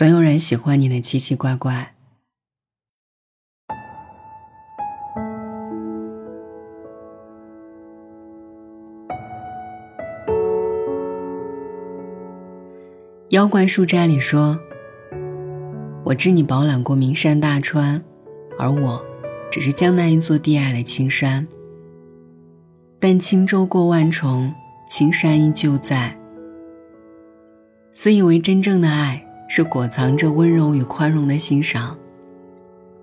总有人喜欢你的奇奇怪怪。妖怪书斋里说：“我知你饱览过名山大川，而我，只是江南一座低矮的青山。但轻舟过万重，青山依旧在。自以为真正的爱，是裹藏着温柔与宽容的欣赏，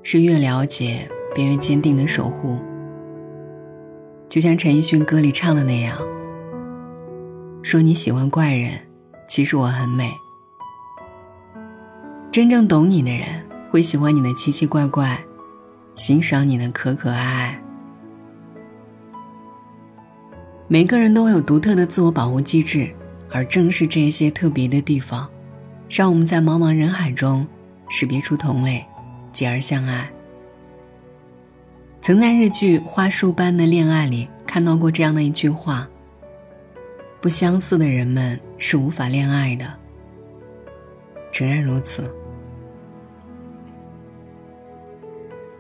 是越了解便越坚定的守护。就像陈奕迅歌里唱的那样，说你喜欢怪人。”其实我很美。真正懂你的人会喜欢你的奇奇怪怪，欣赏你的可可爱爱。每个人都有独特的自我保护机制，而正是这些特别的地方，让我们在茫茫人海中识别出同类，继而相爱。曾在日剧《花束般的恋爱》里看到过这样的一句话。不相似的人们是无法恋爱的。诚然如此，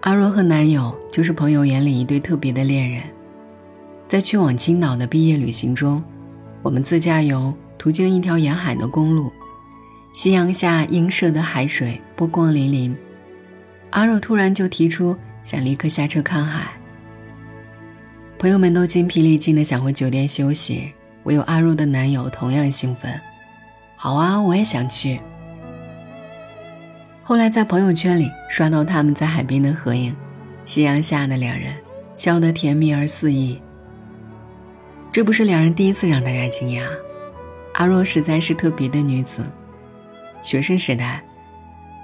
阿若和男友就是朋友眼里一对特别的恋人。在去往青岛的毕业旅行中，我们自驾游途经一条沿海的公路，夕阳下映射的海水波光粼粼。阿若突然就提出想立刻下车看海，朋友们都精疲力尽的想回酒店休息。唯有阿若的男友同样兴奋，好啊，我也想去。后来在朋友圈里刷到他们在海边的合影，夕阳下的两人笑得甜蜜而肆意。这不是两人第一次让大家惊讶，阿若实在是特别的女子。学生时代，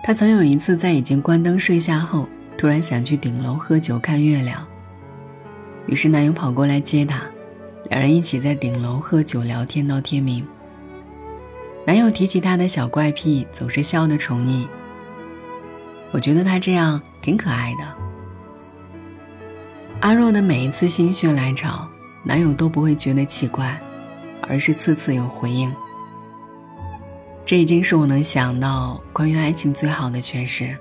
她曾有一次在已经关灯睡下后，突然想去顶楼喝酒看月亮，于是男友跑过来接她。两人一起在顶楼喝酒聊天到天明。男友提起他的小怪癖，总是笑得宠溺。我觉得他这样挺可爱的。阿若的每一次心血来潮，男友都不会觉得奇怪，而是次次有回应。这已经是我能想到关于爱情最好的诠释。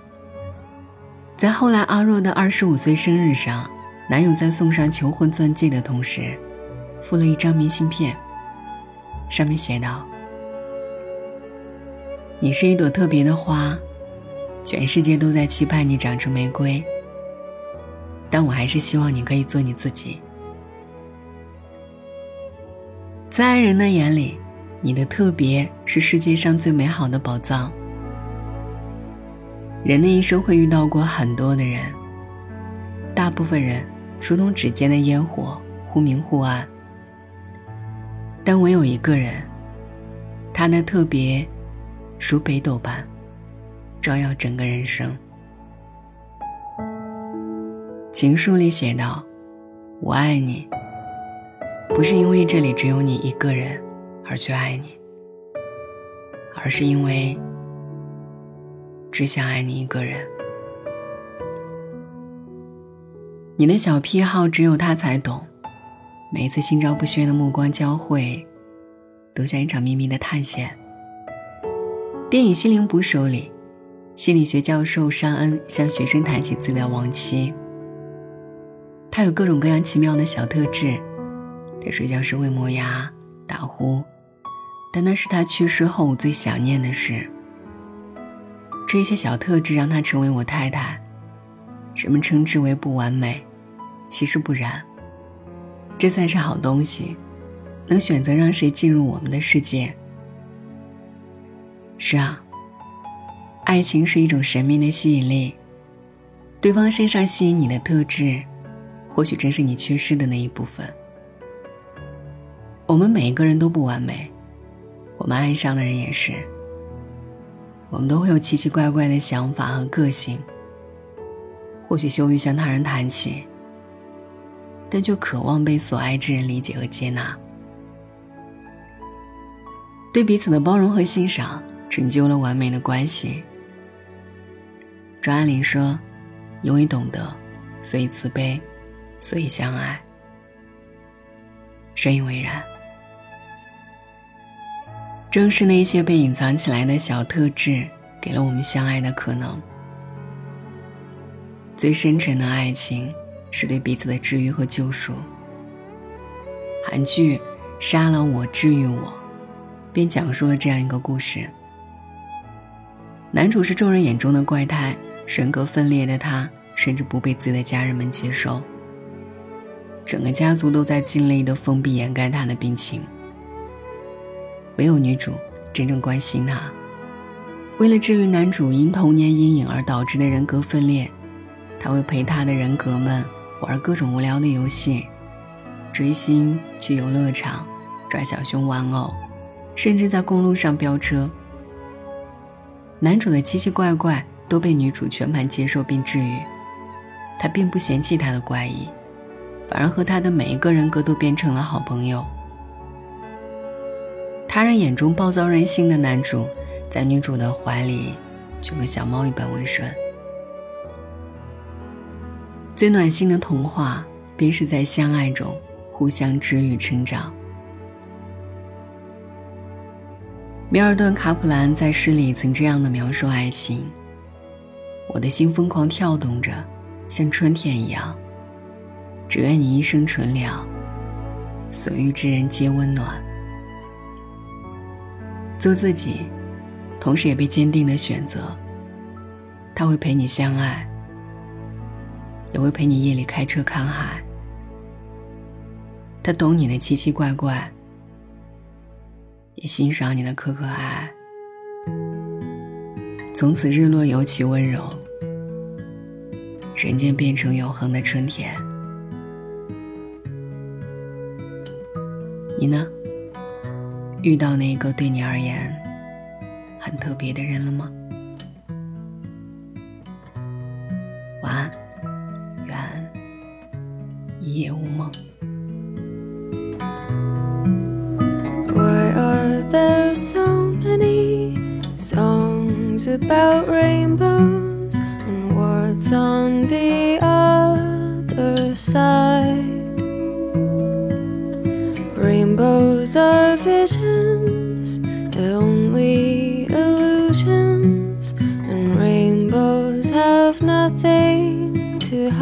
在后来阿若的二十五岁生日上，男友在送上求婚钻戒的同时。附了一张明信片，上面写道：“你是一朵特别的花，全世界都在期盼你长成玫瑰。但我还是希望你可以做你自己。在爱人的眼里，你的特别是世界上最美好的宝藏。人的一生会遇到过很多的人，大部分人如同指尖的烟火，忽明忽暗。”但唯有一个人，他的特别，如北斗般，照耀整个人生。情书里写道：“我爱你，不是因为这里只有你一个人而去爱你，而是因为只想爱你一个人。你的小癖好只有他才懂。”每一次心照不宣的目光交汇，都像一场秘密的探险。电影《心灵捕手》里，心理学教授尚恩向学生谈起自己的亡妻。他有各种各样奇妙的小特质，他睡觉时会磨牙、打呼，但那是他去世后我最想念的事。这些小特质让他成为我太太。人们称之为不完美，其实不然。这才是好东西，能选择让谁进入我们的世界。是啊，爱情是一种神秘的吸引力，对方身上吸引你的特质，或许正是你缺失的那一部分。我们每一个人都不完美，我们爱上的人也是。我们都会有奇奇怪怪的想法和个性，或许羞于向他人谈起。但就渴望被所爱之人理解和接纳，对彼此的包容和欣赏，成就了完美的关系。张爱玲说：“因为懂得，所以慈悲，所以相爱。”深以为然。正是那些被隐藏起来的小特质，给了我们相爱的可能。最深沉的爱情是对彼此的治愈和救赎。韩剧《杀了我，治愈我》便讲述了这样一个故事：男主是众人眼中的怪胎，人格分裂的他，甚至不被自己的家人们接受。整个家族都在尽力的封闭掩盖他的病情，唯有女主真正关心他。为了治愈男主因童年阴影而导致的人格分裂，他会陪他的人格们玩各种无聊的游戏。追星、去游乐场、抓小熊玩偶，甚至在公路上飙车。男主的奇奇怪怪都被女主全盘接受并治愈，他并不嫌弃他的怪异，反而和他的每一个人格都变成了好朋友。他人眼中暴躁任性的男主，在女主的怀里就如小猫一般温顺。最暖心的童话，便是在相爱中。互相治愈成长。米尔顿·卡普兰在诗里曾这样的描述爱情：“我的心疯狂跳动着，像春天一样。只愿你一生纯良，所遇之人皆温暖。做自己，同时也被坚定的选择。他会陪你相爱，也会陪你夜里开车看海。”他懂你的奇奇怪怪，也欣赏你的可可爱爱。从此日落尤其温柔，人间变成永恒的春天。你呢？遇到那个对你而言很特别的人了吗？晚安，愿一夜无梦 why。about rainbows and what's on the other side. Rainbows are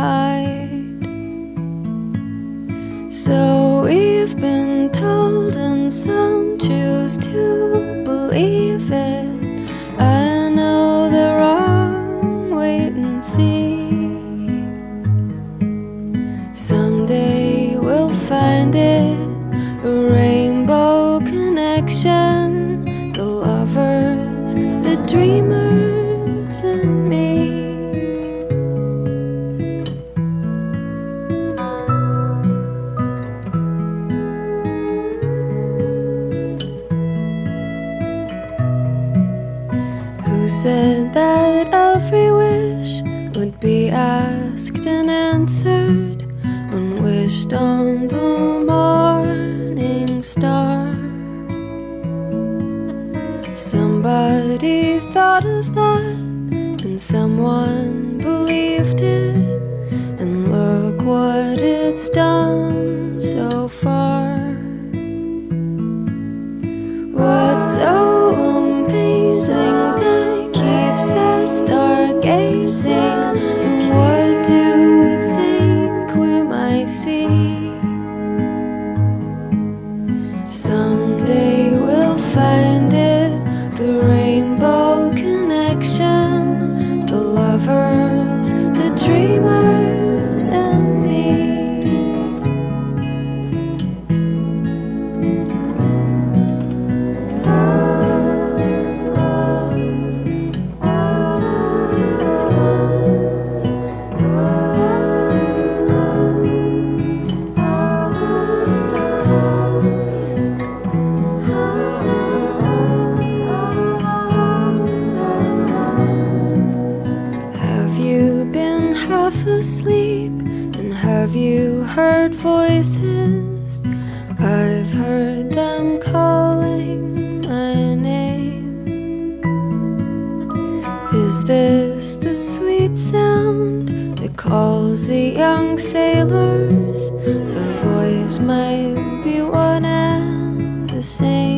hide. So on the morning star. Somebody thought of that, and someone dreamers, the dreamers. Is this the sweet sound that calls the young sailors? The voice might be one and the same.